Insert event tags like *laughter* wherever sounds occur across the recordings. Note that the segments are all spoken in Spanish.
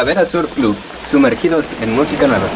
Calavera Surf Club, sumergidos en música nueva.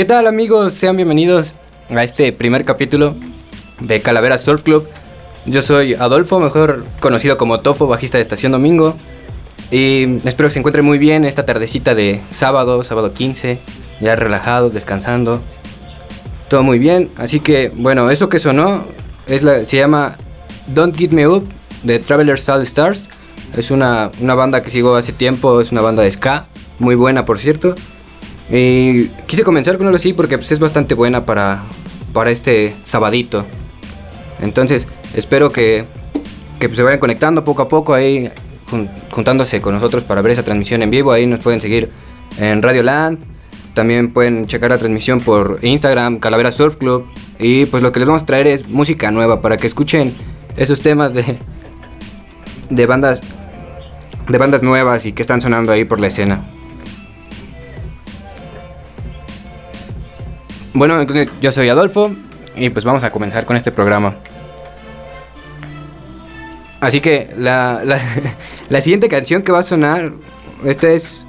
¿Qué tal amigos? Sean bienvenidos a este primer capítulo de Calavera Surf Club. Yo soy Adolfo, mejor conocido como Tofo, bajista de Estación Domingo. Y espero que se encuentren muy bien esta tardecita de sábado, sábado 15, ya relajados, descansando. Todo muy bien, así que bueno, eso que sonó es la, se llama Don't Get Me Up de Traveler's All Stars. Es una, una banda que sigo hace tiempo, es una banda de ska, muy buena por cierto. Y quise comenzar con algo así porque pues, es bastante buena para, para este sabadito. Entonces, espero que, que pues, se vayan conectando poco a poco ahí, juntándose con nosotros para ver esa transmisión en vivo. Ahí nos pueden seguir en Radio Land. También pueden checar la transmisión por Instagram, Calavera Surf Club. Y pues lo que les vamos a traer es música nueva para que escuchen esos temas de, de bandas de bandas nuevas y que están sonando ahí por la escena. Bueno, yo soy Adolfo y pues vamos a comenzar con este programa. Así que la, *laughs* la, siguiente canción que va a sonar, esta es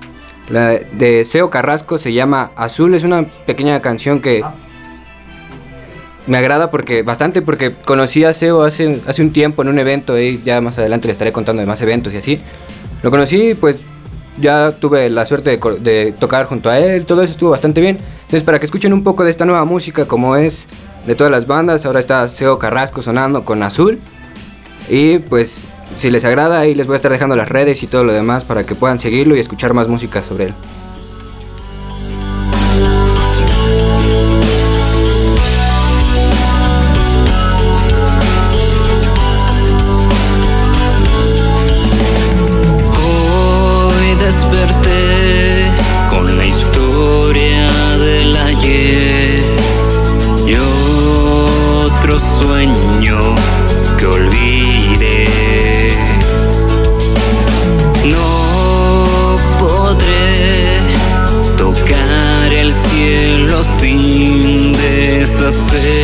la de Seo Carrasco, se llama Azul, es una pequeña canción que me agrada porque bastante porque conocí a Seo hace, hace un tiempo en un evento y ya más adelante le estaré contando de más eventos y así. Lo conocí, pues ya tuve la suerte de, tocar junto a él, todo eso estuvo bastante bien. Entonces, para que escuchen un poco de esta nueva música, como es de todas las bandas, ahora está Seo Carrasco sonando con Azul. Y pues, si les agrada, ahí les voy a estar dejando las redes y todo lo demás para que puedan seguirlo y escuchar más música sobre él. Sueño que olvidé. No podré tocar el cielo sin deshacer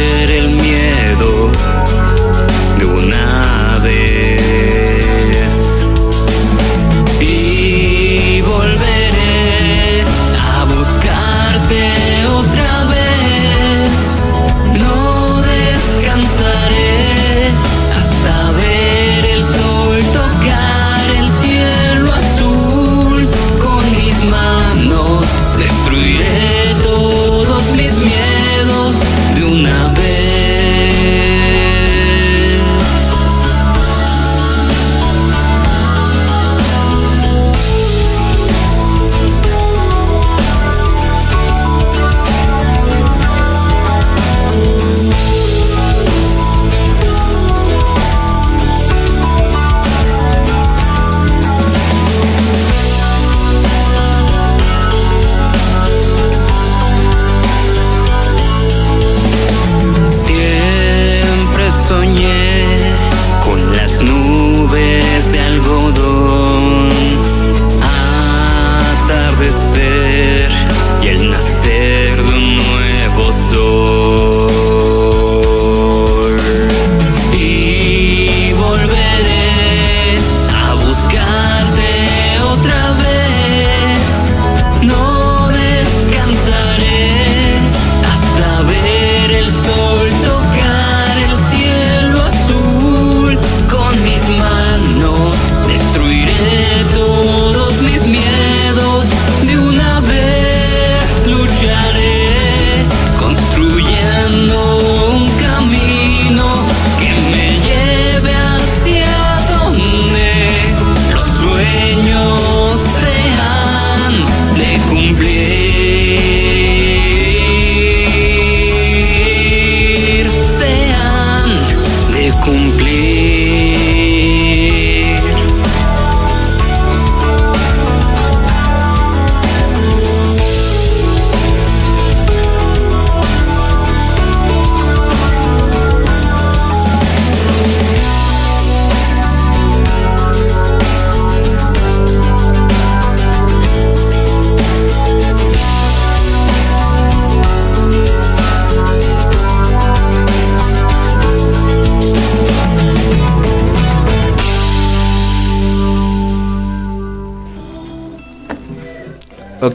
cumplir.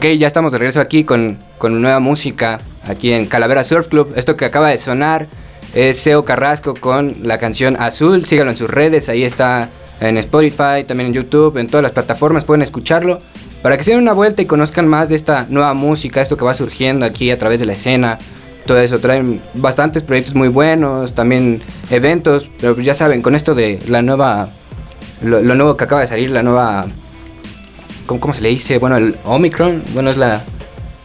Ok, ya estamos de regreso aquí con, con nueva música, aquí en Calavera Surf Club. Esto que acaba de sonar es Seo Carrasco con la canción Azul. Síganlo en sus redes, ahí está en Spotify, también en YouTube, en todas las plataformas pueden escucharlo. Para que se den una vuelta y conozcan más de esta nueva música, esto que va surgiendo aquí a través de la escena. Todo eso, traen bastantes proyectos muy buenos, también eventos, pero ya saben, con esto de la nueva, lo nuevo que acaba de salir, la nueva ¿cómo, cómo se le dice? Bueno, el Omicron, bueno, es la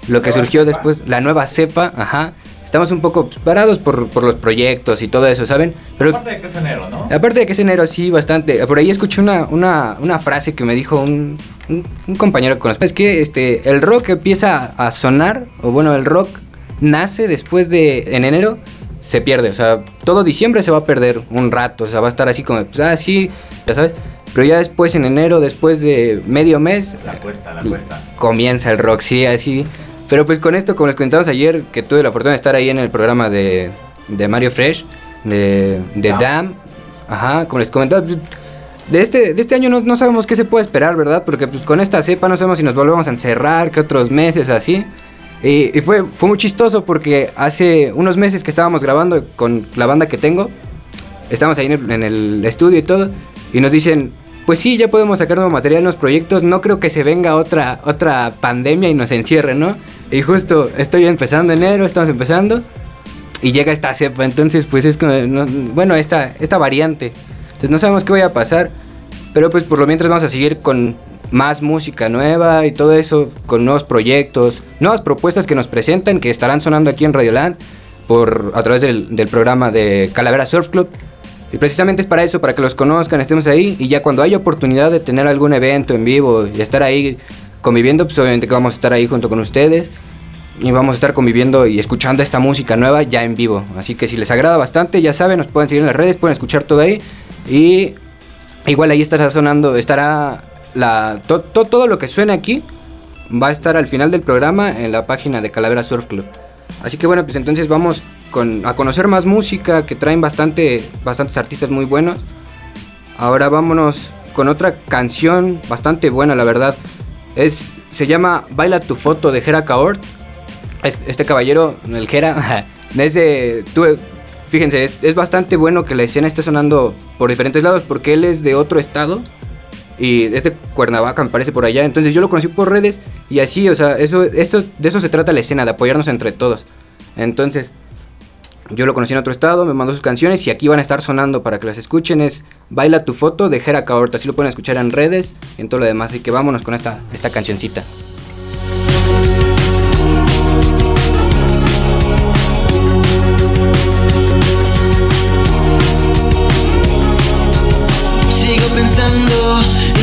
lo que surgió después, la nueva cepa, ajá. Estamos un poco parados por, por los proyectos y todo eso, ¿saben? Pero Aparte de que es enero, ¿no? aparte de que es enero, sí, bastante. Por ahí escuché una, una, una frase que me dijo un, un, un compañero que conozco. Es que este, el rock empieza a sonar, o bueno, el rock nace después de, en enero, se pierde. O sea, todo diciembre se va a perder un rato, o sea, va a estar así como, pues, ah, sí, ya sabes. Pero ya después en enero, después de medio mes, La cuesta, la cuesta. comienza el rock, sí, así. Pero pues con esto, como les comentamos ayer, que tuve la fortuna de estar ahí en el programa de, de Mario Fresh, de, de Dam. Dam, ajá, como les comentaba, pues, de este, de este año no, no sabemos qué se puede esperar, ¿verdad? Porque pues con esta cepa no sabemos si nos volvemos a encerrar, que otros meses así. Y, y fue, fue muy chistoso porque hace unos meses que estábamos grabando con la banda que tengo, estábamos ahí en el, en el estudio y todo, y nos dicen, pues sí, ya podemos sacar nuevo material en los proyectos, no creo que se venga otra, otra pandemia y nos encierre, ¿no? Y justo estoy empezando enero, estamos empezando, y llega esta cepa, entonces pues es como, no- bueno, esta, esta variante. Entonces no sabemos qué vaya a pasar, pero pues por lo mientras vamos a seguir con más música nueva y todo eso, con nuevos proyectos, nuevas propuestas que nos presentan, que estarán sonando aquí en Radioland por, a través del, del programa de Calavera Surf Club. Y precisamente es para eso, para que los conozcan, estemos ahí y ya cuando haya oportunidad de tener algún evento en vivo y estar ahí conviviendo, pues obviamente que vamos a estar ahí junto con ustedes. y vamos a estar conviviendo y escuchando esta música nueva ya en vivo. Así que si les agrada bastante, ya saben, nos pueden seguir en las redes, pueden escuchar todo ahí. Y igual ahí estará sonando, estará la, todo lo que suena aquí va a estar al final del programa en la página de Calavera Surf Club. Así que bueno, pues entonces vamos con, a conocer más música que traen bastante, bastantes artistas muy buenos. Ahora vámonos con otra canción bastante buena, la verdad. Es, se llama Baila tu foto de Jera Kaort este caballero, el Jera, *laughs* es de, fíjense, es, bastante bueno que la escena esté sonando por diferentes lados porque él es de otro estado y es de Cuernavaca, me parece por allá. Entonces yo lo conocí por redes y así, o sea, eso, esto, de eso se trata la escena, de apoyarnos entre todos. Entonces, yo lo conocí en otro estado, me mandó sus canciones y aquí van a estar sonando para que las escuchen. Es Baila tu foto de Jera Caorta, así lo pueden escuchar en redes en todo lo demás. Así que vámonos con esta, esta cancioncita.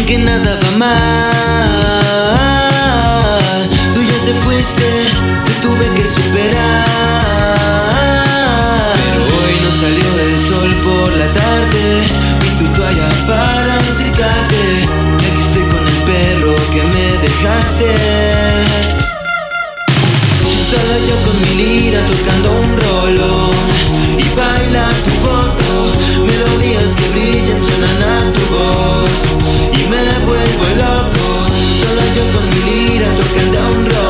que nada va mal. Tú ya te fuiste, te tuve que superar. Para. Y aquí estoy con el perro que me dejaste. Solo yo con mi lira tocando un rolón y baila tu foto, melodías que brillan suenan a tu voz me vuelvo loco Solo yo con mi lira tocando un rolón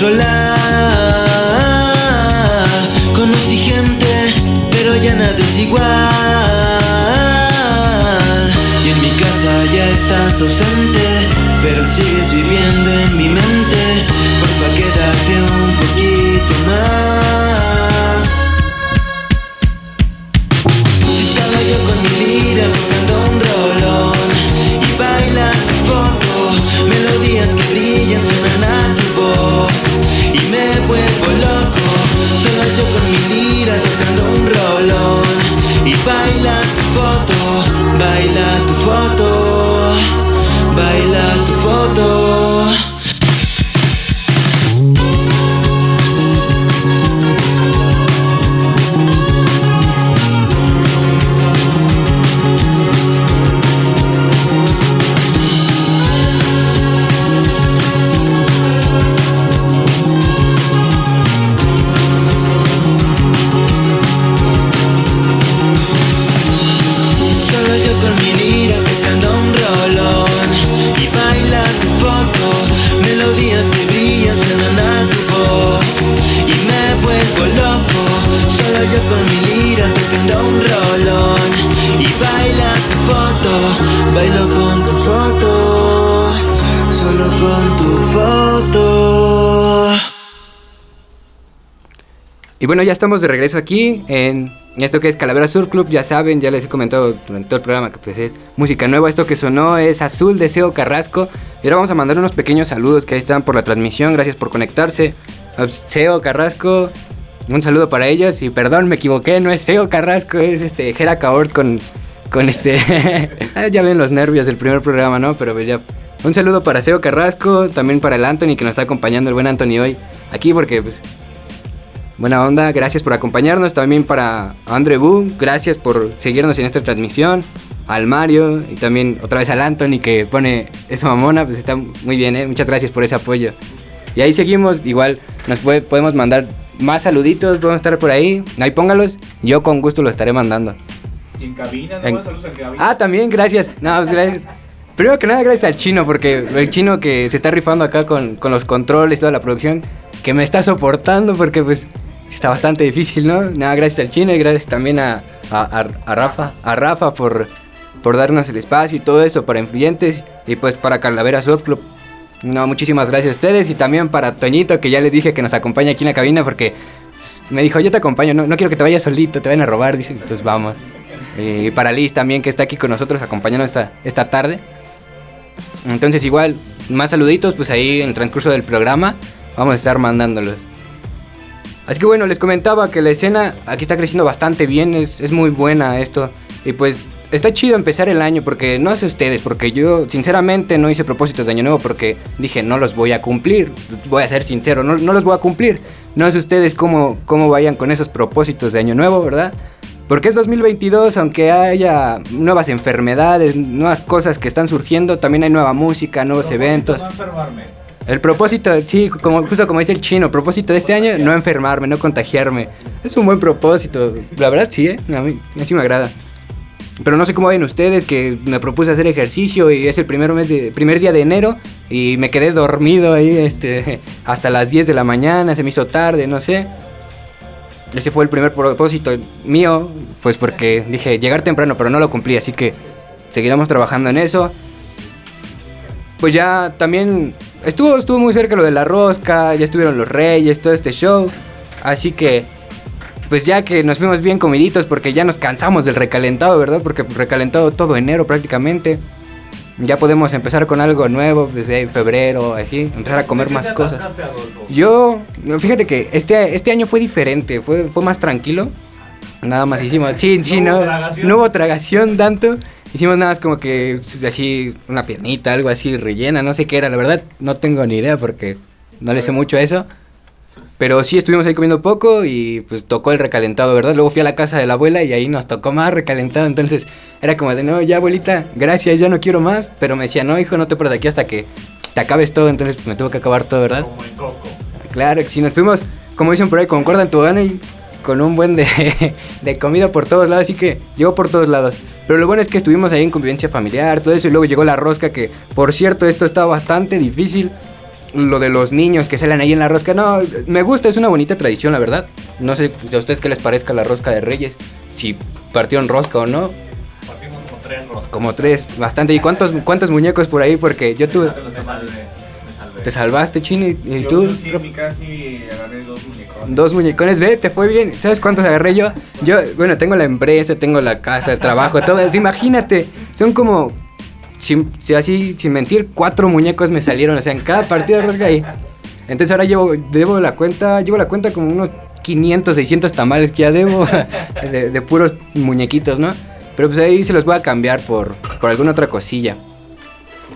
controlar ya nada es igual. Y en mi casa ya estás ausente, pero sigues viviendo en mi mente. Bueno, ya estamos de regreso aquí en esto que es Calavera Sur Club. Ya saben, ya les he comentado durante todo el programa que pues es música nueva. Esto que sonó es Azul de Seo Carrasco. Y ahora vamos a mandar unos pequeños saludos que ahí están por la transmisión. Gracias por conectarse. Seo Carrasco, un saludo para ellos. Y perdón, me equivoqué, no es Seo Carrasco, es este Jera Caort con, con este. *laughs* Ah, ya ven los nervios del primer programa, ¿no? Pero pues ya. Un saludo para Seo Carrasco, también para el Anthony que nos está acompañando, el buen Anthony hoy aquí porque pues Buena onda, gracias por acompañarnos. También para Andre Bu, gracias por seguirnos en esta transmisión. Al Mario y también otra vez al Anthony que pone esa mamona, pues está muy bien, ¿eh? Muchas gracias por ese apoyo. Y ahí seguimos, igual nos podemos mandar más saluditos, podemos estar por ahí. Ahí póngalos, yo con gusto los estaré mandando. En cabina, ¿no? Saludos en cabina. Ah, también, gracias. No, pues gracias. Primero que nada, gracias al chino, porque el chino que se está rifando acá con, con los controles toda la producción, que me está soportando, porque pues está bastante difícil, ¿no? Nada, gracias al chino y gracias también a, a, Rafa, a Rafa por, por darnos el espacio y todo eso para Influyentes y pues para Calavera Surf Club. No, muchísimas gracias a ustedes y también para Toñito que ya les dije que nos acompaña aquí en la cabina porque pues, me dijo yo te acompaño, no, no quiero que te vayas solito, te vayan a robar, dice, entonces vamos. Y para Liz también que está aquí con nosotros acompañando esta, esta tarde. Entonces igual, más saluditos pues ahí en el transcurso del programa vamos a estar mandándolos. Así que bueno, les comentaba que la escena aquí está creciendo bastante bien, es, es muy buena esto. Y pues está chido empezar el año porque no sé ustedes, porque yo sinceramente no hice propósitos de año nuevo porque dije no los voy a cumplir, voy a ser sincero, no, no los voy a cumplir. No sé ustedes cómo, cómo vayan con esos propósitos de año nuevo, ¿verdad? Porque es 2022, aunque haya nuevas enfermedades, nuevas cosas que están surgiendo, también hay nueva música, nuevos eventos. No enfermarme. El propósito, sí, como, justo como dice el chino, propósito de este año, no enfermarme, no contagiarme. Es un buen propósito. La verdad sí, ¿eh? A mí, a me agrada. Pero no sé cómo ven ustedes que me propuse hacer ejercicio y es el primer, mes primer día de enero y me quedé dormido ahí este, *laughs* hasta las 10 de la mañana, se me hizo tarde, no sé. Ese fue el primer propósito mío, pues porque dije llegar temprano, pero no lo cumplí, así que seguiremos trabajando en eso. Pues ya también estuvo, estuvo muy cerca lo de la rosca, ya estuvieron los reyes, todo este show. Así que, pues ya que nos fuimos bien comiditos porque ya nos cansamos del recalentado, ¿verdad? Porque recalentado todo enero prácticamente. Ya podemos empezar con algo nuevo, desde febrero, así, empezar a comer ¿Qué más cosas. Yo, fíjate que este, este año fue diferente, fue, fue más tranquilo. Nada más hicimos, sí, sí, No no hubo tragación tanto. Hicimos nada más como que pues, así una piernita, algo así rellena, no sé qué era, la verdad no tengo ni idea porque no le sé mucho a eso. Pero sí estuvimos ahí comiendo poco y pues tocó el recalentado, ¿verdad? Luego fui a la casa de la abuela y ahí nos tocó más recalentado, entonces era como de, no, ya abuelita, gracias, ya no quiero más. Pero me decía, no, hijo, no te por de aquí hasta que te acabes todo, entonces pues, me tuvo que acabar todo, ¿verdad? Como en Coco. Claro que sí, nos fuimos, como dicen por ahí, con cuerda en tobogán y con un buen de, *laughs* de comida por todos lados, así que llegó por todos lados. Pero lo bueno es que estuvimos ahí en convivencia familiar, todo eso, y luego llegó la rosca, que por cierto, esto está bastante difícil. Lo de los niños que salen ahí en la rosca, no, me gusta, es una bonita tradición, la verdad. No sé a ustedes qué les parezca la rosca de Reyes, si partieron rosca o no. Partimos como tres roscas. Como tres, bastante. ¿Y cuántos, cuántos muñecos por ahí? Porque yo tuve... Te salvaste, Chino, y, Yo, tú... yo sí, mi casi agarré dos muñecones. Dos muñecones, ve, te fue bien. ¿Sabes cuántos agarré yo? Yo, bueno, tengo la empresa, tengo la casa, el trabajo, todo eso. Imagínate, son como, si así, sin mentir, cuatro muñecos me salieron, o sea, en cada partida rosca ahí. Entonces ahora llevo, debo la cuenta, llevo la cuenta como unos 500, 600 tamales que ya debo *laughs* de, de puros muñequitos, ¿no? Pero pues ahí se los voy a cambiar por, por alguna otra cosilla.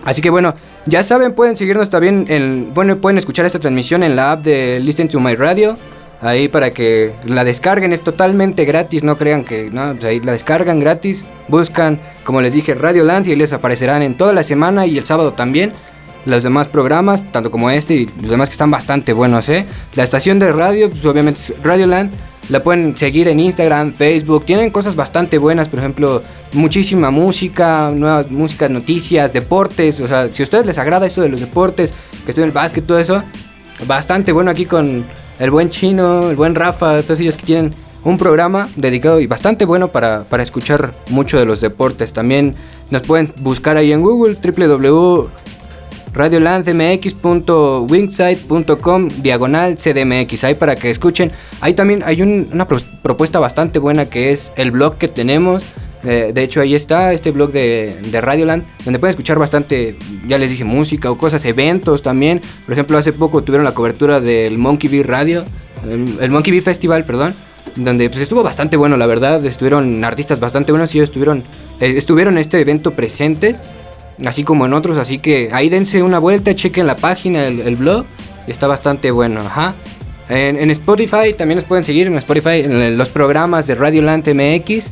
Así que bueno, ya saben, pueden seguirnos también en, bueno, pueden escuchar esta transmisión en la app de Listen to My Radio. Ahí para que la descarguen, es totalmente gratis, no crean que, no, ahí la descargan gratis, buscan, como les dije, Radio Land y les aparecerán en toda la semana y el sábado también los demás programas, tanto como este y los demás que están bastante buenos, ¿eh? La estación de radio, pues obviamente es Radio Land, la pueden seguir en Instagram, Facebook, tienen cosas bastante buenas, por ejemplo, muchísima música, nuevas músicas, noticias, deportes, o sea, si a ustedes les agrada eso de los deportes, que estoy en el básquet, todo eso, bastante bueno aquí con el buen chino, el buen Rafa, todos ellos que tienen un programa dedicado y bastante bueno para, para escuchar mucho de los deportes. También nos pueden buscar ahí en Google, www.radiolandmx.wingsite.com diagonal CDMX, ahí para que escuchen. Ahí también hay un- una pro- propuesta bastante buena que es el blog que tenemos. Eh, de hecho, ahí está este blog de, de Radioland, donde pueden escuchar bastante, ya les dije, música o cosas, eventos también. Por ejemplo, hace poco tuvieron la cobertura del Monkey Bee Radio, el, Monkey Bee Festival, perdón, donde pues estuvo bastante bueno, la verdad. Estuvieron artistas bastante buenos y ellos estuvieron, eh, estuvieron en este evento presentes, así como en otros. Así que ahí dense una vuelta, chequen la página, el, blog, está bastante bueno, ajá. En, en Spotify también nos pueden seguir en Spotify, en los programas de Radioland MX.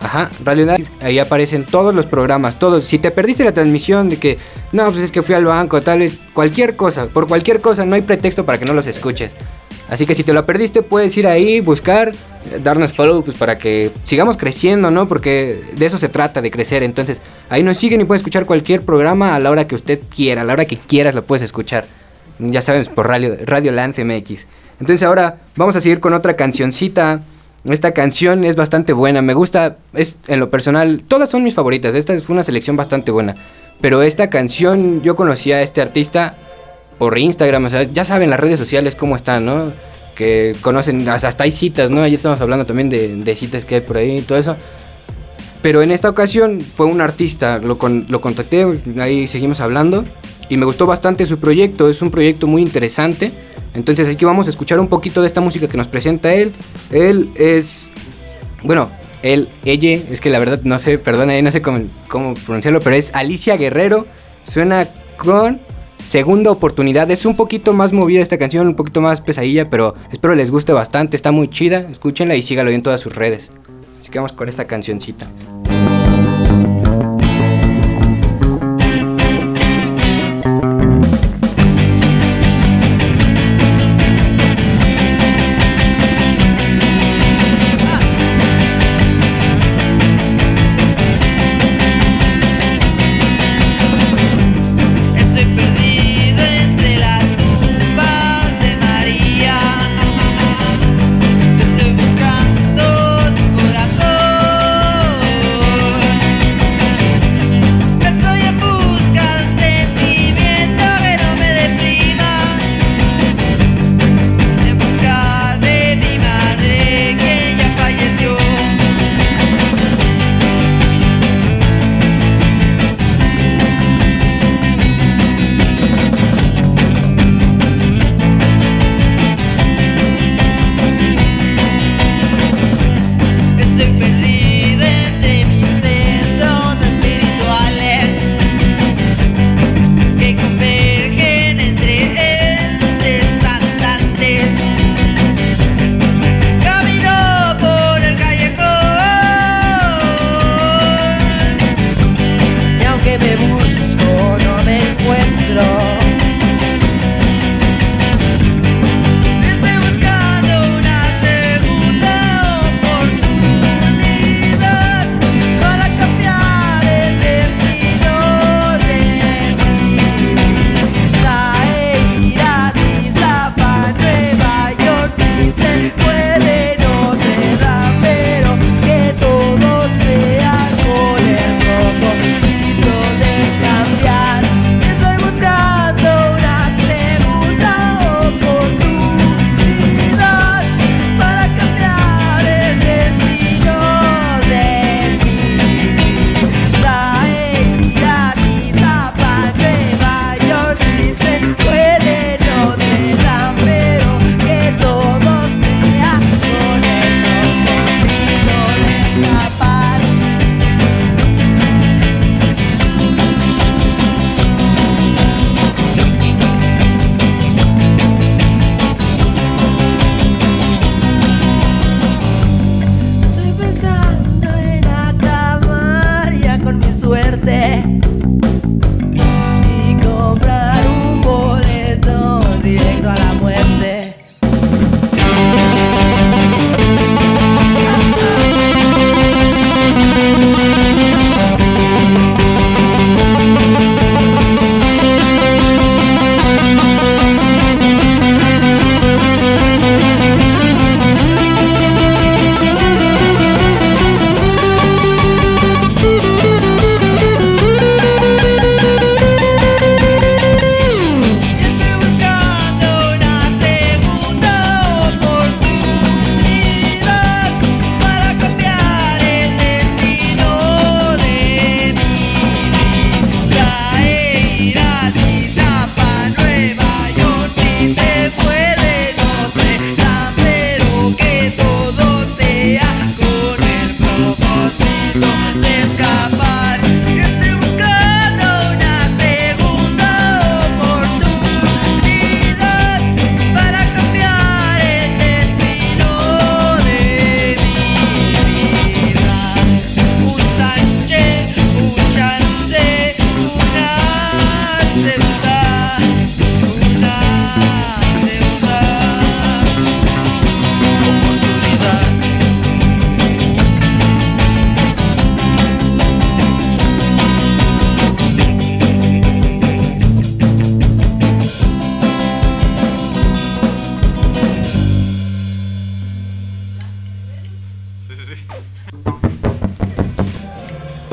Ajá, Radio ahí aparecen todos los programas, todos. Si te perdiste la transmisión de que, no, pues es que fui al banco, tal vez, cualquier cosa, por cualquier cosa, no hay pretexto para que no los escuches. Así que si te lo perdiste, puedes ir ahí, buscar, darnos follow, pues para que sigamos creciendo, ¿no? Porque de eso se trata, de crecer. Entonces, ahí nos siguen y puedes escuchar cualquier programa a la hora que usted quiera, a la hora que quieras lo puedes escuchar. Ya sabes, por Radio, Radio Land MX. Entonces ahora vamos a seguir con otra cancioncita. Esta canción es bastante buena, me gusta, es en lo personal, todas son mis favoritas, esta fue una selección bastante buena. Pero esta canción, yo conocí a este artista por Instagram, o sea, ya saben las redes sociales cómo están, ¿no? Que conocen, hasta hay citas, ¿no? Ayer estamos hablando también de, de citas que hay por ahí y todo eso. Pero en esta ocasión fue un artista, lo, con- lo contacté, ahí seguimos hablando y me gustó bastante su proyecto, es un proyecto muy interesante. Entonces aquí vamos a escuchar un poquito de esta música que nos presenta él. Él es, bueno, él, ella, es que la verdad no sé, perdona, ahí no sé cómo, cómo pronunciarlo, pero es Alicia Guerrero. Suena con segunda oportunidad. Es un poquito más movida esta canción, un poquito más pesadilla, pero espero les guste bastante, está muy chida. Escúchenla y sígalo en todas sus redes. Así que vamos con esta cancioncita.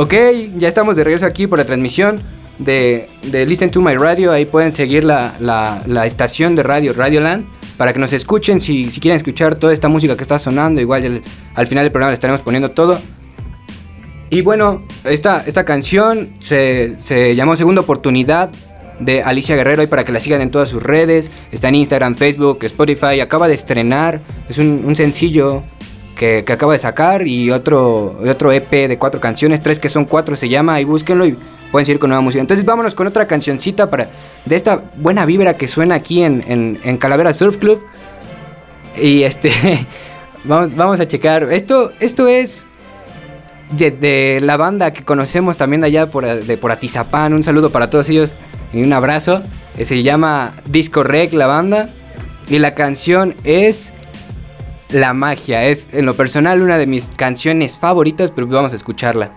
Ok, ya estamos de regreso aquí por la transmisión de, Listen to My Radio. Ahí pueden seguir la, estación de radio, Radioland, para que nos escuchen si, quieren escuchar toda esta música que está sonando. Igual al final del programa le estaremos poniendo todo. Y bueno, esta, esta canción se, se llamó Segunda Oportunidad de Alicia Guerrero y para que la sigan en todas sus redes. Está en Instagram, Facebook, Spotify. Acaba de estrenar. Es un sencillo que, acaba de sacar y otro, otro EP de cuatro canciones. Tres que son cuatro se llama y búsquenlo y pueden seguir con nueva música. Entonces vámonos con otra cancioncita para de esta buena vibra que suena aquí en, en, en Calavera Surf Club. Y este, *laughs* vamos, vamos a checar. Esto, esto es de, de la banda que conocemos también de allá por, de, por Atizapán. Un saludo para todos ellos y un abrazo. Eh, Se llama Disco Rec la banda. Y la canción es La Magia. Es en lo personal una de mis canciones favoritas, pero vamos a escucharla.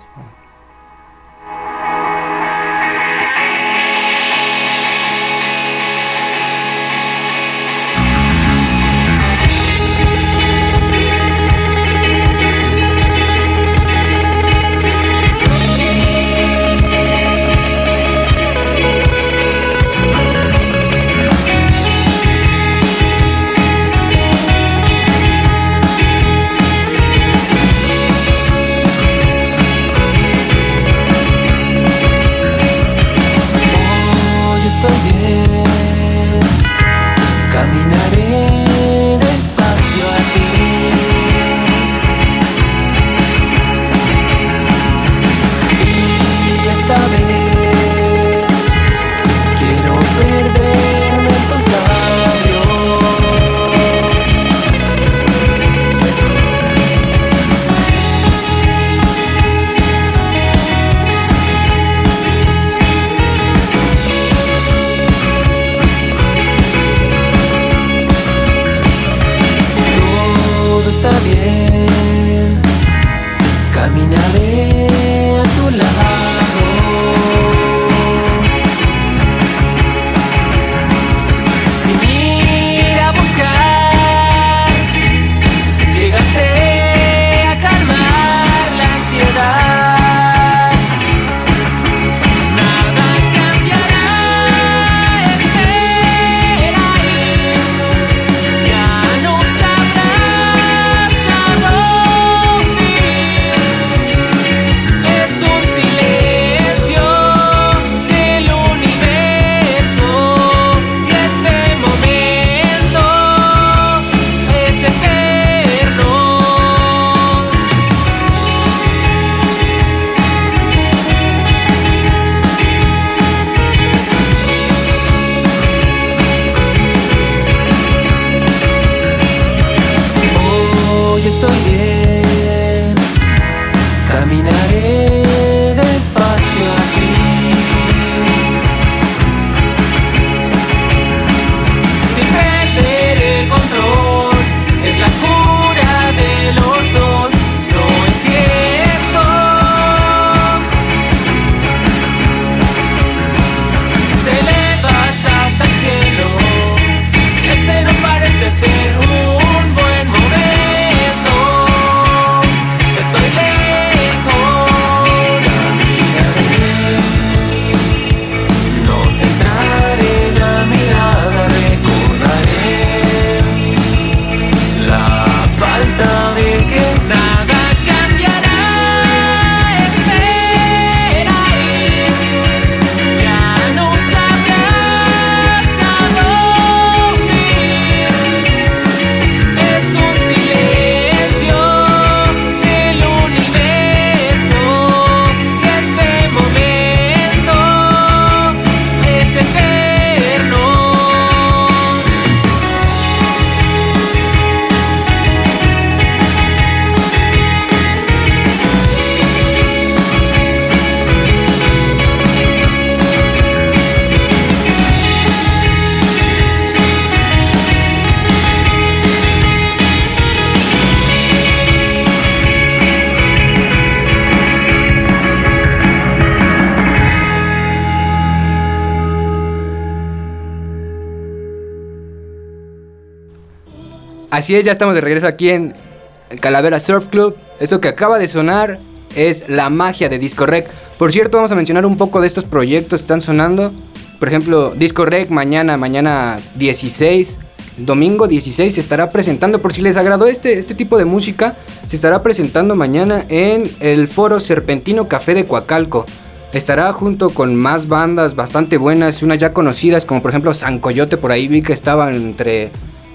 Así es, ya estamos de regreso aquí en Calavera Surf Club. Eso que acaba de sonar es la magia de Disco Rec. Por cierto, vamos a mencionar un poco de estos proyectos que están sonando. Por ejemplo, Disco Rec mañana, mañana 16. domingo 16 se estará presentando, por si les agradó este, este tipo de música, se estará presentando mañana en el Foro Serpentino Café de Coacalco. Estará junto con más bandas bastante buenas, unas ya conocidas, como por ejemplo San Coyote, por ahí vi que estaban entre,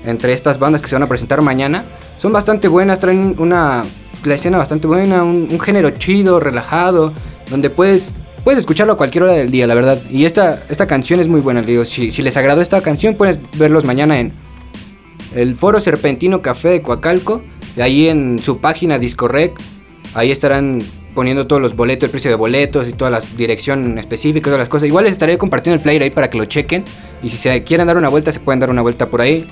entre estas bandas que se van a presentar mañana. Son bastante buenas, traen una la escena bastante buena, un, género chido, relajado, donde puedes puedes escucharlo a cualquier hora del día, la verdad. Y esta, esta canción es muy buena, digo, si, si les agradó esta canción, puedes verlos mañana en el Foro Serpentino Café de Coacalco, y ahí en su página Discorrec, ahí estarán poniendo todos los boletos, el precio de boletos y toda la dirección específica, todas las cosas. Igual les estaré compartiendo el flyer ahí para que lo chequen. Y si se quieren dar una vuelta, se pueden dar una vuelta por ahí.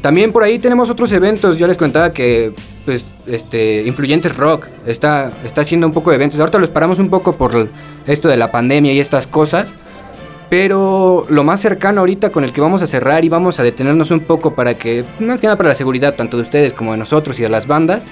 También por ahí tenemos otros eventos. Yo les contaba que, pues, este, Influyentes Rock está, está haciendo un poco de eventos. Ahorita los paramos un poco por esto de la pandemia y estas cosas. Pero lo más cercano ahorita con el que vamos a cerrar y vamos a detenernos un poco para que, más que nada para la seguridad tanto de ustedes como de nosotros y de las bandas,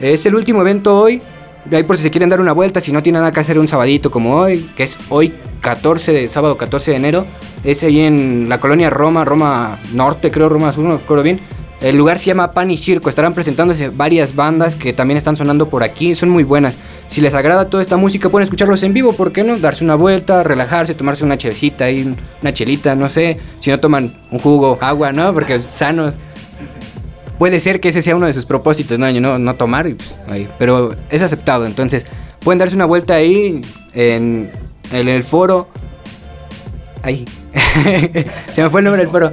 es el último evento hoy. Ahí por si se quieren dar una vuelta, si no tienen nada que hacer un sabadito como hoy, que es hoy 14 de sábado 14 de enero, es ahí en la colonia Roma, Roma Norte, creo, Roma Sur, no recuerdo bien. El lugar se llama Pan y Circo, estarán presentándose varias bandas que también están sonando por aquí, son muy buenas. Si les agrada toda esta música, pueden escucharlos en vivo, ¿por qué no? Darse una vuelta, relajarse, tomarse una chevecita y una chelita, no sé. Si no toman un jugo, agua, ¿no? Porque sanos. Puede ser que ese sea uno de sus propósitos, ¿no? No, no tomar, pues, pero es aceptado. Entonces, pueden darse una vuelta ahí en, en el foro. Ahí. *laughs* Se me fue el nombre del foro.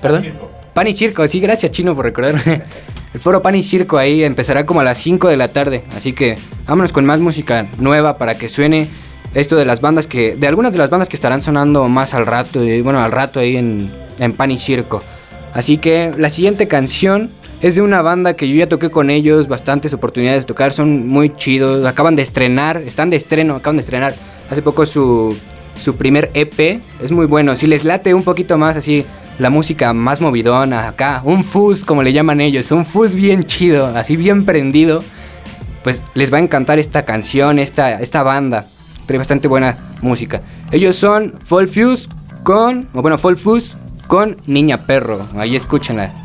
¿Perdón? Pan y Circo, sí, gracias Chino por recordarme. El foro Pan y Circo ahí empezará como a las 5 de la tarde. Así que vámonos con más música nueva para que suene esto de las bandas que. de algunas de las bandas que estarán sonando más al rato. Y bueno, al rato ahí en, en Pan y Circo. Así que la siguiente canción es de una banda que yo ya toqué con ellos, bastantes oportunidades de tocar, son muy chidos, acaban de estrenar, están de estreno, acaban de estrenar hace poco su, su primer EP, es muy bueno, si les late un poquito más así la música más movidona acá, un fuzz como le llaman ellos, un fuzz bien chido, así bien prendido, pues les va a encantar esta canción, esta, esta banda, trae bastante buena música. Ellos son Fall Fuse con, bueno, Fall Fuse con Niña Perro, ahí escúchenla.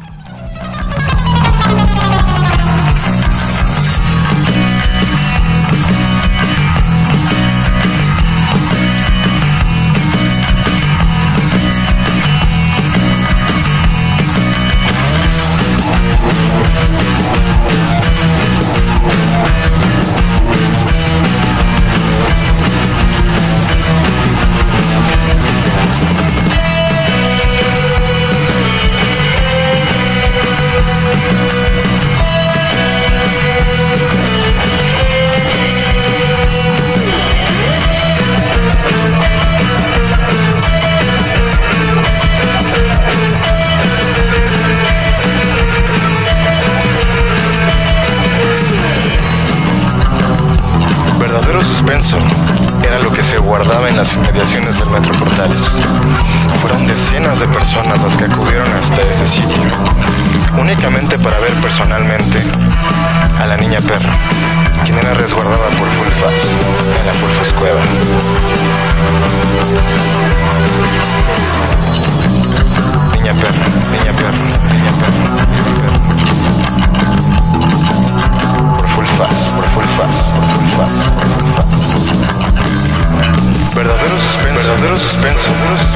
Suspenso, verdadero suspenso,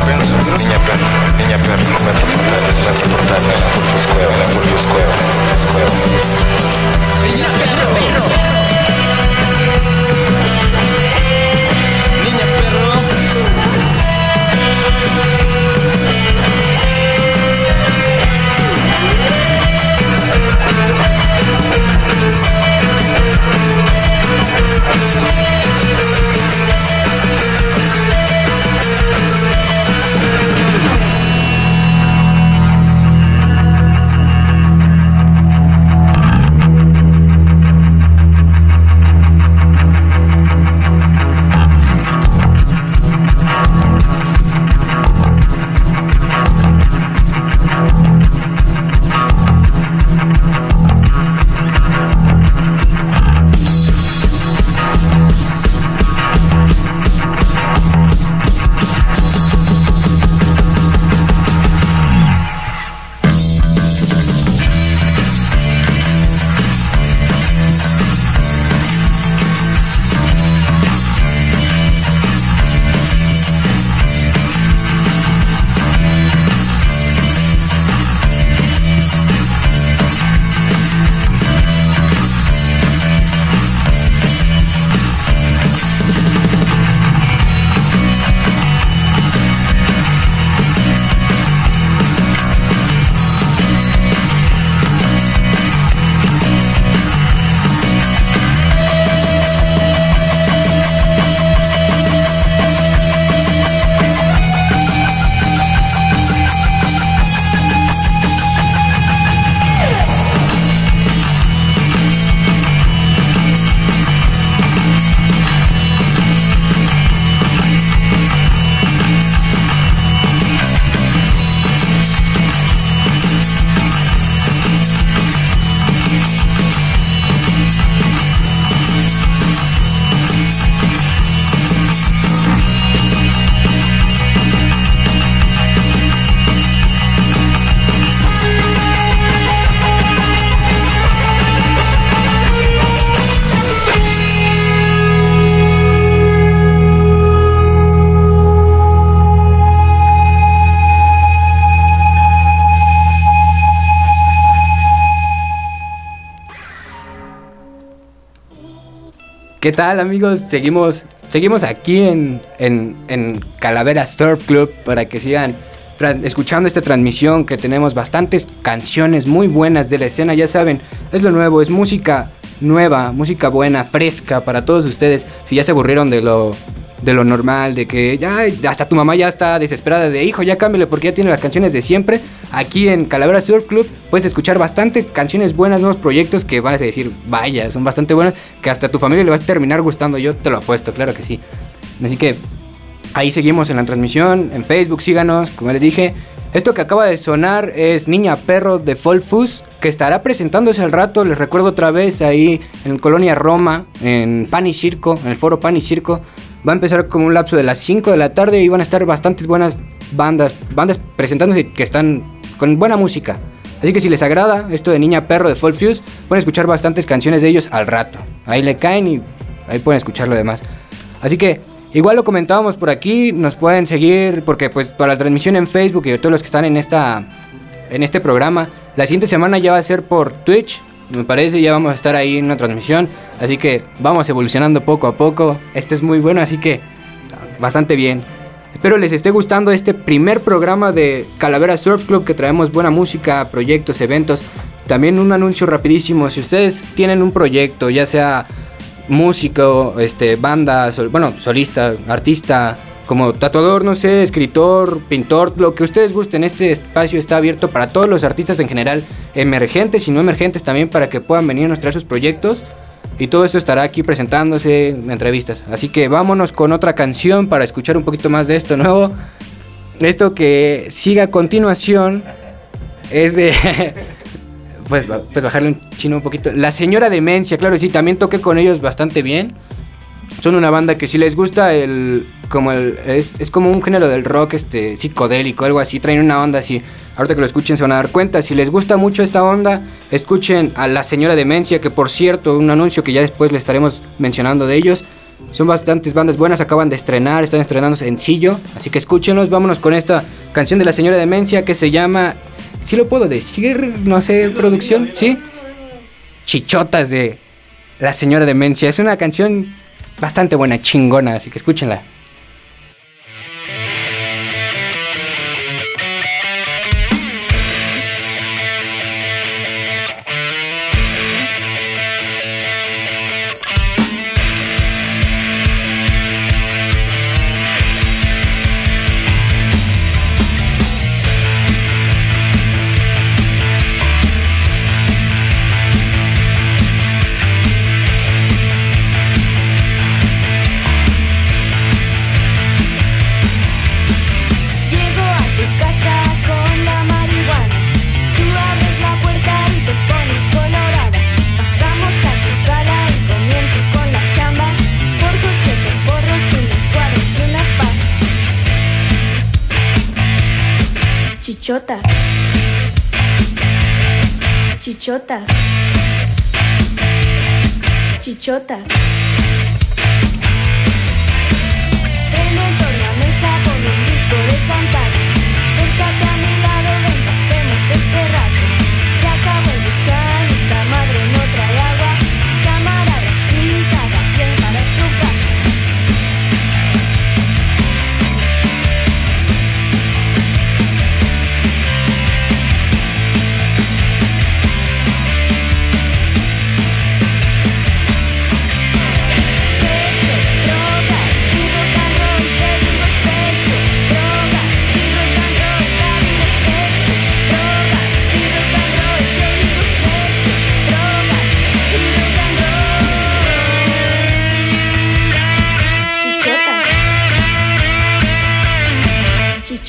verdadero suspenso. Niña perra, niña perra, metro portales, metro portales, Fulfas Cueva, Fulfas Cueva, perro. Niña perro. ¿Qué tal amigos? Seguimos, seguimos aquí en, en, en Calavera Surf Club para que sigan escuchando esta transmisión que tenemos bastantes canciones muy buenas de la escena, ya saben, es lo nuevo, es música nueva, música buena, fresca para todos ustedes. Si ya se aburrieron de lo de lo normal, de que ya hasta tu mamá ya está desesperada de hijo, ya cámbiale porque ya tiene las canciones de siempre. Aquí en Calavera Surf Club puedes escuchar bastantes canciones buenas, nuevos proyectos que van a decir, vaya, son bastante buenas, que hasta tu familia le va a terminar gustando, yo te lo apuesto, claro que sí. Así que ahí seguimos en la transmisión, en Facebook, síganos, como les dije. Esto que acaba de sonar es Niña Perro de Fall que estará presentándose al rato, les recuerdo otra vez, ahí en Colonia Roma, en Pan y Circo, en el foro Pan y Circo. Va a empezar como un lapso de las 5 de la tarde y van a estar bastantes buenas bandas, bandas presentándose que están con buena música. Así que si les agrada esto de Niña Perro de Fall Fuse, pueden escuchar bastantes canciones de ellos al rato. Ahí le caen y ahí pueden escuchar lo demás. Así que igual lo comentábamos por aquí, nos pueden seguir porque pues para la transmisión en Facebook y todos los que están en esta en este programa, la siguiente semana ya va a ser por Twitch, me parece, ya vamos a estar ahí en una transmisión, así que vamos evolucionando poco a poco. Este es muy bueno, así que bastante bien. Espero les esté gustando este primer programa de Calavera Surf Club que traemos buena música, proyectos, eventos. También un anuncio rapidísimo, si ustedes tienen un proyecto, ya sea músico, este, banda, bueno, solista, artista, como tatuador, no sé, escritor, pintor, lo que ustedes gusten, este espacio está abierto para todos los artistas en general, emergentes y no emergentes también, para que puedan venir a mostrar sus proyectos. Y todo esto estará aquí presentándose en entrevistas. Así que vámonos con otra canción para escuchar un poquito más de esto nuevo. Esto que sigue a continuación es de... *laughs* pues, pues bajarle un chino un poquito. La señora Demencia, claro, sí, también toqué con ellos bastante bien. Son una banda que si les gusta el... Como el... Es, es como un género del rock este psicodélico, algo así. Traen una onda así. Ahorita que lo escuchen se van a dar cuenta. Si les gusta mucho esta onda, escuchen a La Señora Demencia, que por cierto, un anuncio que ya después les estaremos mencionando de ellos. Son bastantes bandas buenas, acaban de estrenar, están estrenando sencillo. Así que escúchenlos, vámonos con esta canción de La Señora Demencia que se llama... Si lo puedo decir, no sé, producción, ¿sí? Chichotas de La Señora Demencia. Es una canción bastante buena, chingona, así que escúchenla. Chichotas. Chichotas.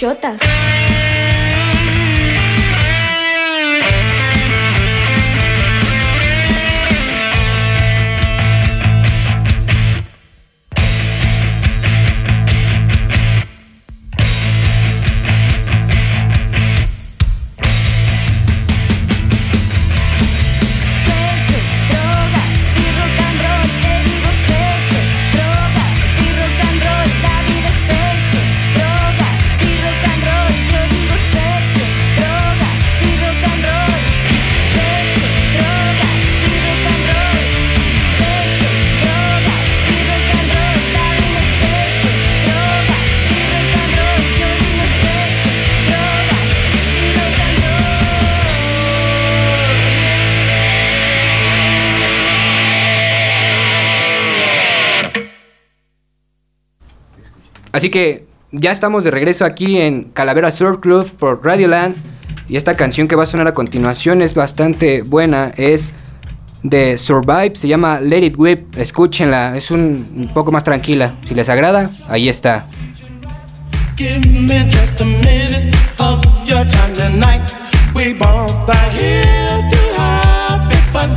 chotas. Así que ya estamos de regreso aquí en Calavera Surf Club por Radioland. Y esta canción que va a sonar a continuación es bastante buena. Es de Survive, se llama Let It Whip. Escúchenla, es un, poco más tranquila. Si les agrada, ahí está. Give me just a minute of your time tonight. We here to have fun,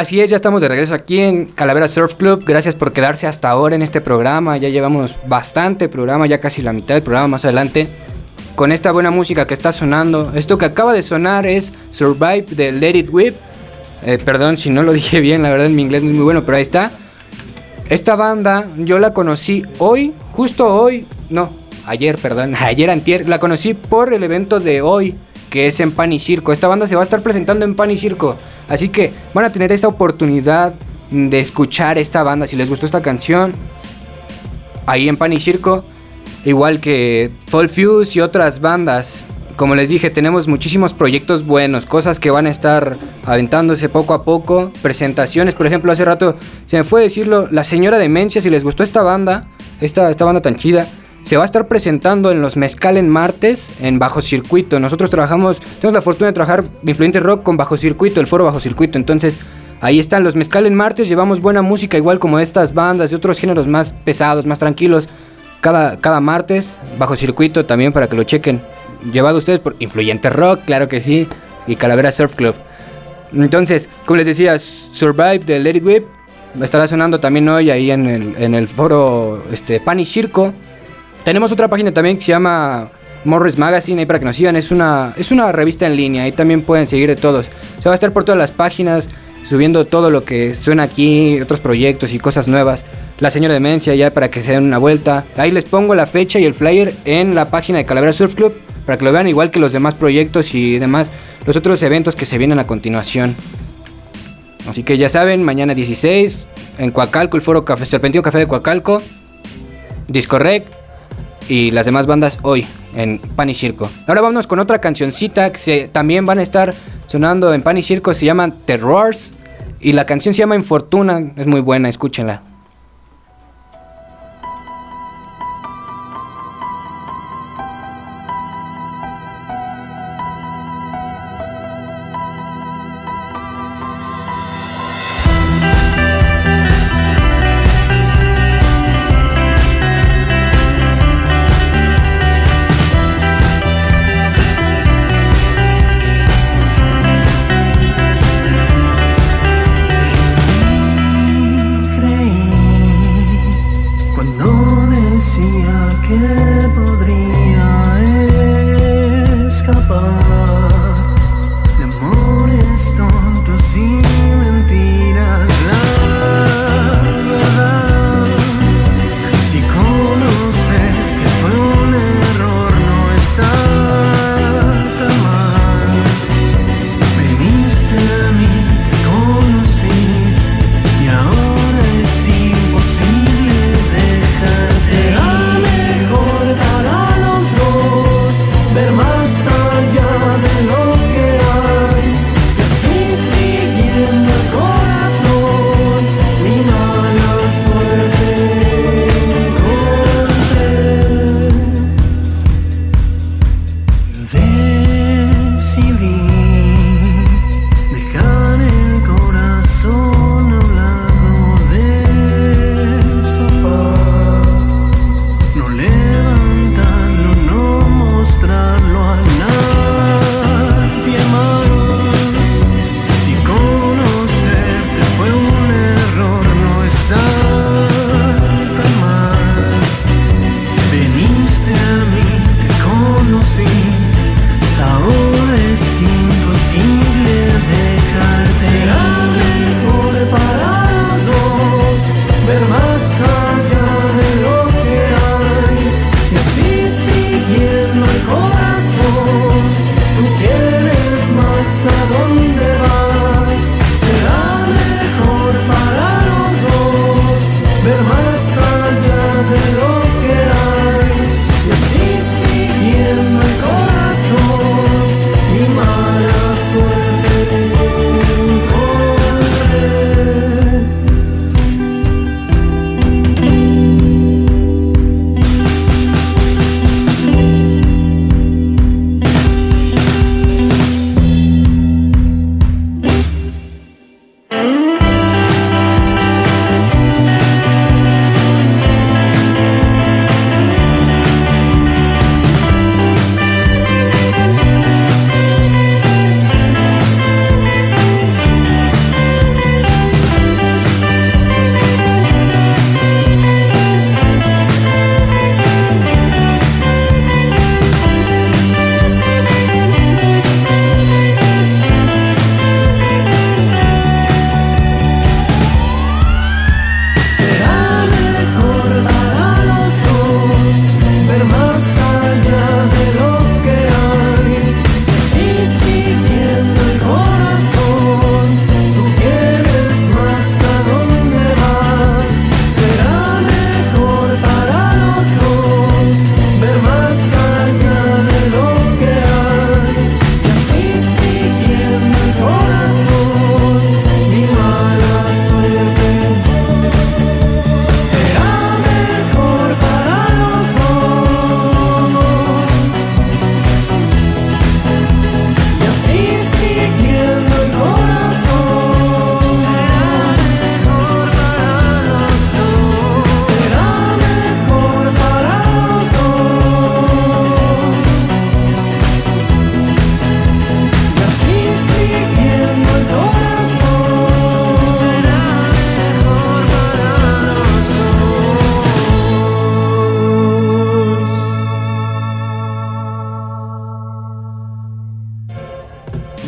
Así es, ya estamos de regreso aquí en Calavera Surf Club. Gracias por quedarse hasta ahora en este programa. Ya llevamos bastante programa, ya casi la mitad del programa más adelante. Con esta buena música que está sonando. Esto que acaba de sonar es Survive de Let It Whip. Eh, perdón si no lo *laughs* dije bien, la verdad mi inglés no es muy bueno, pero ahí está. Esta banda yo la conocí hoy, justo hoy, no, ayer, perdón, *laughs* ayer antier, la conocí por el evento de hoy, que es en Pan y Circo. Esta banda se va a estar presentando en Pan y Circo, así que van a tener esa oportunidad de escuchar esta banda. Si les gustó esta canción, ahí en Pan y Circo, igual que Fall Fuse y otras bandas. Como les dije, tenemos muchísimos proyectos buenos, cosas que van a estar aventándose poco a poco, presentaciones, por ejemplo, hace rato se me fue decirlo, La Señora Demencia, si les gustó esta banda, esta, esta banda tan chida, se va a estar presentando en los Mezcal en martes en Bajo Circuito. Nosotros trabajamos, tenemos la fortuna de trabajar Influyente Rock con Bajo Circuito, el foro Bajo Circuito. Entonces, ahí están los Mezcal en martes, llevamos buena música igual como estas bandas de otros géneros más pesados, más tranquilos. Cada, cada martes, Bajo Circuito también para que lo chequen. Llevado ustedes por Influyente Rock, claro que sí, y Calavera Surf Club. Entonces, como les decía, Survive de Let It Whip estará sonando también hoy ahí en el, en el foro este, Pan y Circo. Tenemos otra página también que se llama Morris Magazine, ahí para que nos sigan. Es una, es una revista en línea, ahí también pueden seguir de todos. Se va a estar por todas las páginas, subiendo todo lo que suena aquí, otros proyectos y cosas nuevas. La señora Demencia ya para que se den una vuelta. Ahí les pongo la fecha y el flyer en la página de Calavera Surf Club para que lo vean igual que los demás proyectos y demás, los otros eventos que se vienen a continuación. Así que ya saben, mañana 16 en Coacalco, el foro Café Serpentino Café de Coacalco, Discorrect y las demás bandas hoy en Pan y Circo. Ahora vámonos con otra cancioncita que también van a estar sonando en Pan y Circo, se llaman Terrors y la canción se llama Infortuna, es muy buena, escúchenla.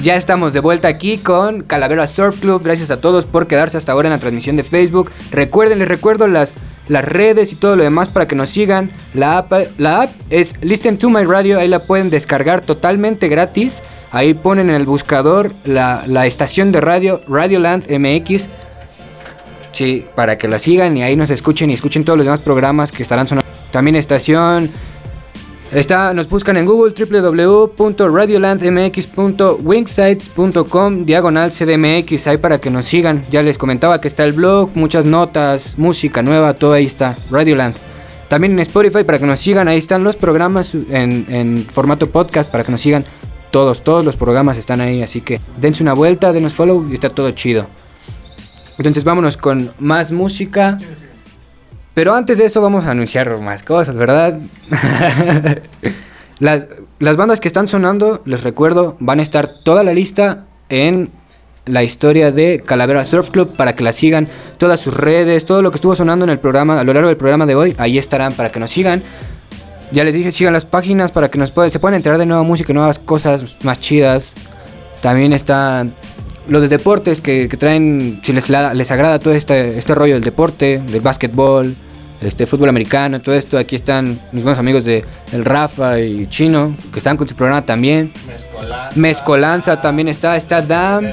Ya estamos de vuelta aquí con Calavera Surf Club. Gracias a todos por quedarse hasta ahora en la transmisión de Facebook. Recuerden, les recuerdo las, las redes y todo lo demás para que nos sigan. La app, la app es Listen to My Radio. Ahí la pueden descargar totalmente gratis. Ahí ponen en el buscador la, la estación de radio Radioland MX. Sí, para que la sigan y ahí nos escuchen y escuchen todos los demás programas que estarán sonando. También estación Está, nos buscan en Google www.radiolandmx.wingsites.com diagonal CDMX, ahí para que nos sigan. Ya les comentaba que está el blog, muchas notas, música nueva, todo ahí está, Radioland. También en Spotify para que nos sigan, ahí están los programas en, en formato podcast para que nos sigan. Todos, todos los programas están ahí, así que dense una vuelta, denos follow y está todo chido. Entonces vámonos con más música. Pero antes de eso vamos a anunciar más cosas, ¿verdad? *laughs* las, las bandas que están sonando, les recuerdo, van a estar toda la lista en la historia de Calavera Surf Club para que la sigan, todas sus redes, todo lo que estuvo sonando en el programa, a lo largo del programa de hoy, ahí estarán para que nos sigan. Ya les dije, sigan las páginas para que nos puedan, se puedan enterar de nueva música nuevas cosas más chidas. También está lo de deportes que, que traen, si les, les agrada todo este, este rollo del deporte, del básquetbol, este fútbol americano, todo esto. Aquí están mis buenos amigos de el Rafa y Chino, que están con su programa también. Mezcolanza. Mezcolanza también está, está Dam,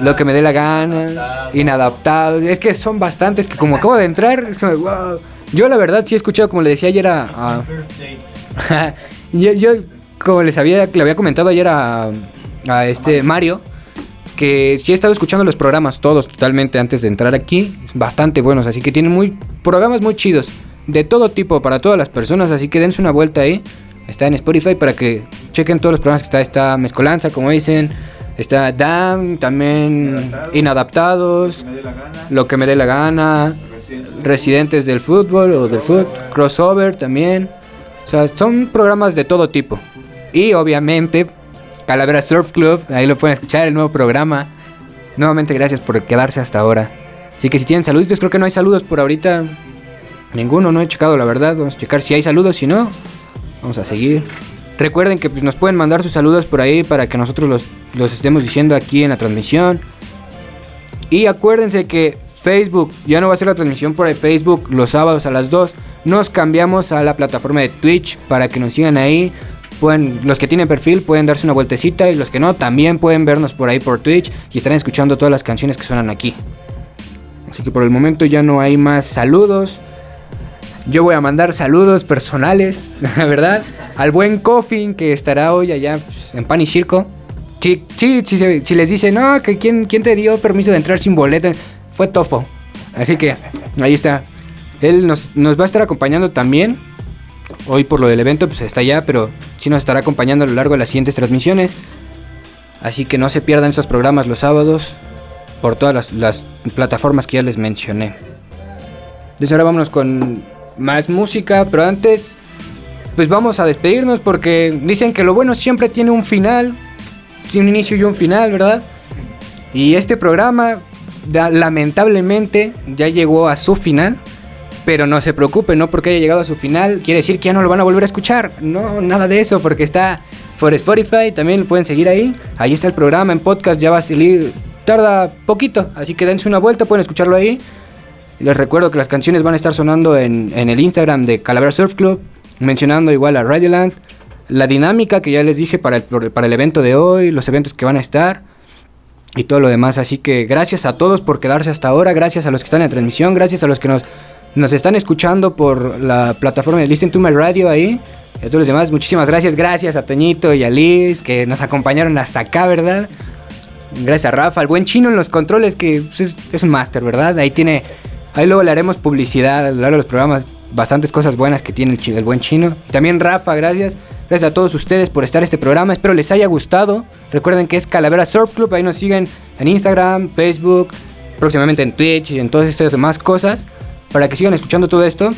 lo que me dé la gana, inadaptado. Es que son bastantes que como acabo de entrar, es como, wow. Yo la verdad sí he escuchado, como le decía ayer a... a- *laughs* yo, yo, como les había, le había comentado ayer a, a este Mario, que sí he estado escuchando los programas todos totalmente antes de entrar aquí, bastante buenos, así que tienen muy programas muy chidos, de todo tipo, para todas las personas, así que dense una vuelta ahí, está en Spotify para que chequen todos los programas que está, está Mezcolanza, como dicen, está DAM, también Inadaptados, Me dé la gana. Lo que me dé la gana, Residentes. Residentes del Fútbol o del Fútbol, Crossover también. O sea, son programas de todo tipo. Y obviamente, Calavera Surf Club, ahí lo pueden escuchar, el nuevo programa. Nuevamente, gracias por quedarse hasta ahora. Así que si tienen saluditos, creo que no hay saludos por ahorita. Ninguno, no he checado la verdad. Vamos a checar si hay saludos, si no, vamos a seguir. Recuerden que pues, nos pueden mandar sus saludos por ahí para que nosotros los, los estemos diciendo aquí en la transmisión. Y acuérdense que Facebook ya no va a ser la transmisión por el Facebook los sábados a las 2. Nos cambiamos a la plataforma de Twitch para que nos sigan ahí. Pueden, los que tienen perfil pueden darse una vueltecita y los que no también pueden vernos por ahí por Twitch y estarán escuchando todas las canciones que suenan aquí. Así que por el momento ya no hay más saludos. Yo voy a mandar saludos personales, *laughs* ¿verdad? Al buen Coffin que estará hoy allá pues, en Pan y Circo. Sí, sí, sí, si les dice, no, que quién, quién te dio permiso de entrar sin boleto, fue Tofo. Así que ahí está. Él nos, nos va a estar acompañando también. Hoy por lo del evento, pues está allá, pero sí nos estará acompañando a lo largo de las siguientes transmisiones. Así que no se pierdan esos programas los sábados por todas las, plataformas que ya les mencioné. Entonces ahora vámonos con más música, pero antes pues vamos a despedirnos porque dicen que lo bueno siempre tiene un final, un inicio y un final, ¿verdad? Y este programa lamentablemente ya llegó a su final, pero no se preocupen, no porque haya llegado a su final quiere decir que ya no lo van a volver a escuchar, no, nada de eso, porque está por Spotify, también lo pueden seguir ahí, ahí está el programa en podcast, ya va a salir, tarda poquito, así que dense una vuelta, pueden escucharlo ahí. Les recuerdo que las canciones van a estar sonando en, en el Instagram de Calavera Surf Club, mencionando igual a Radioland, la dinámica que ya les dije para el, para el evento de hoy, los eventos que van a estar y todo lo demás. Así que gracias a todos por quedarse hasta ahora, gracias a los que están en la transmisión, gracias a los que nos, nos están escuchando por la plataforma de Listen to My Radio ahí. Y a todos los demás, muchísimas gracias, gracias a Toñito y a Liz que nos acompañaron hasta acá, ¿verdad? Gracias a Rafa, al buen chino en los controles, que pues, es, un máster, ¿verdad? Ahí tiene. Ahí luego le haremos publicidad a lo largo de los programas. Bastantes cosas buenas que tiene el, el buen chino. También Rafa, gracias. Gracias a todos ustedes por estar en este programa. Espero les haya gustado. Recuerden que es Calavera Surf Club. Ahí nos siguen en Instagram, Facebook, próximamente en Twitch y en todas estas demás cosas. Para que sigan escuchando todo esto.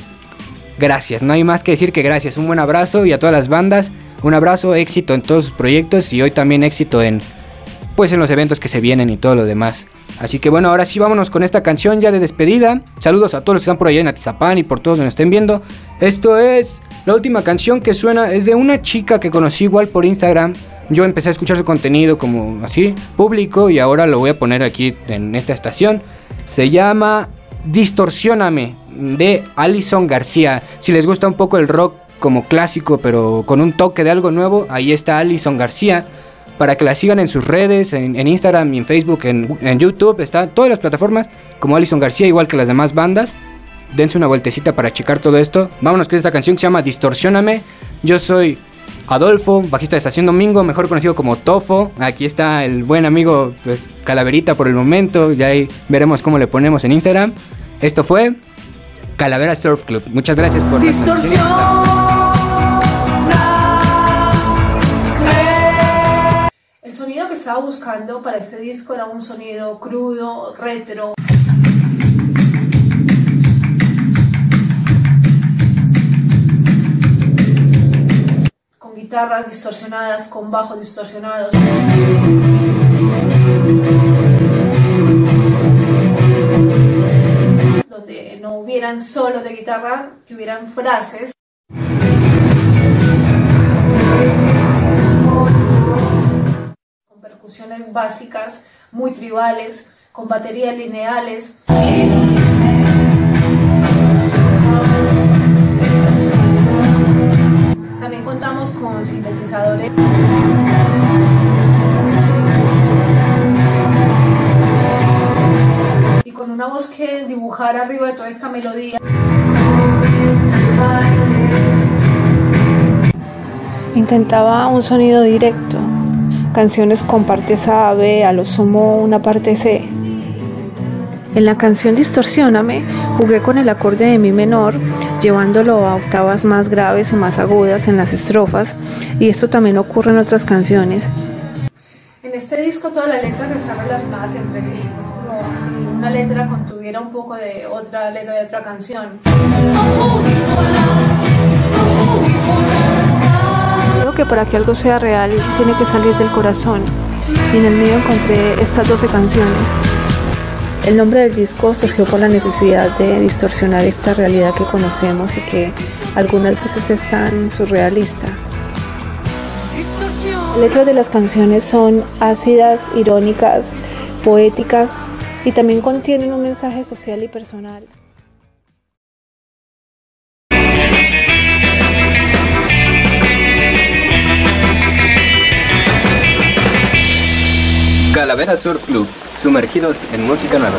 Gracias, no hay más que decir que gracias. Un buen abrazo y a todas las bandas. Un abrazo, éxito en todos sus proyectos y hoy también éxito en, pues en los eventos que se vienen y todo lo demás. Así que bueno, ahora sí vámonos con esta canción ya de despedida. Saludos a todos los que están por allá en Atizapán y por todos los que nos estén viendo. Esto es la última canción que suena, es de una chica que conocí igual por Instagram. yo empecé a escuchar su contenido como así, público, y ahora lo voy a poner aquí en esta estación. Se llama Distorsióname de Alison García. Si les gusta un poco el rock como clásico, pero con un toque de algo nuevo, ahí está Alison García. Para que la sigan en sus redes, en, Instagram en Facebook, en, en YouTube, está todas las plataformas como Alison García, igual que las demás bandas. Dense una vueltecita para checar todo esto. Vámonos con esta canción que se llama Distorsióname. Yo soy Adolfo, bajista de Estación Domingo, mejor conocido como Tofo. Aquí está el buen amigo pues, Calaverita por el momento. Ya ahí veremos cómo le ponemos en Instagram. Esto fue Calavera Surf Club. Muchas gracias por El sonido que estaba buscando para este disco era un sonido crudo, retro. Con guitarras distorsionadas, con bajos distorsionados. Donde no hubieran solo de guitarra, que hubieran frases. con percusiones básicas, muy tribales, con baterías lineales. Sintetizadores. Y con una voz que dibujara arriba de toda esta melodía. Intentaba un sonido directo, canciones con partes A, a B, a lo sumo una parte C. En la canción Distorsióname jugué con el acorde de mi menor, llevándolo a octavas más graves o más agudas en las estrofas, y esto también ocurre en otras canciones. En este disco todas las letras están relacionadas entre sí. Es como si una letra contuviera un poco de otra letra de otra canción. Creo que para que algo sea real tiene que salir del corazón. Y en el mío encontré estas 12 canciones. El nombre del disco surgió por la necesidad de distorsionar esta realidad que conocemos y que algunas veces es tan surrealista. Las letras de las canciones son ácidas, irónicas, poéticas y también contienen un mensaje social y personal. Calavera Surf Club, sumergidos en música nueva.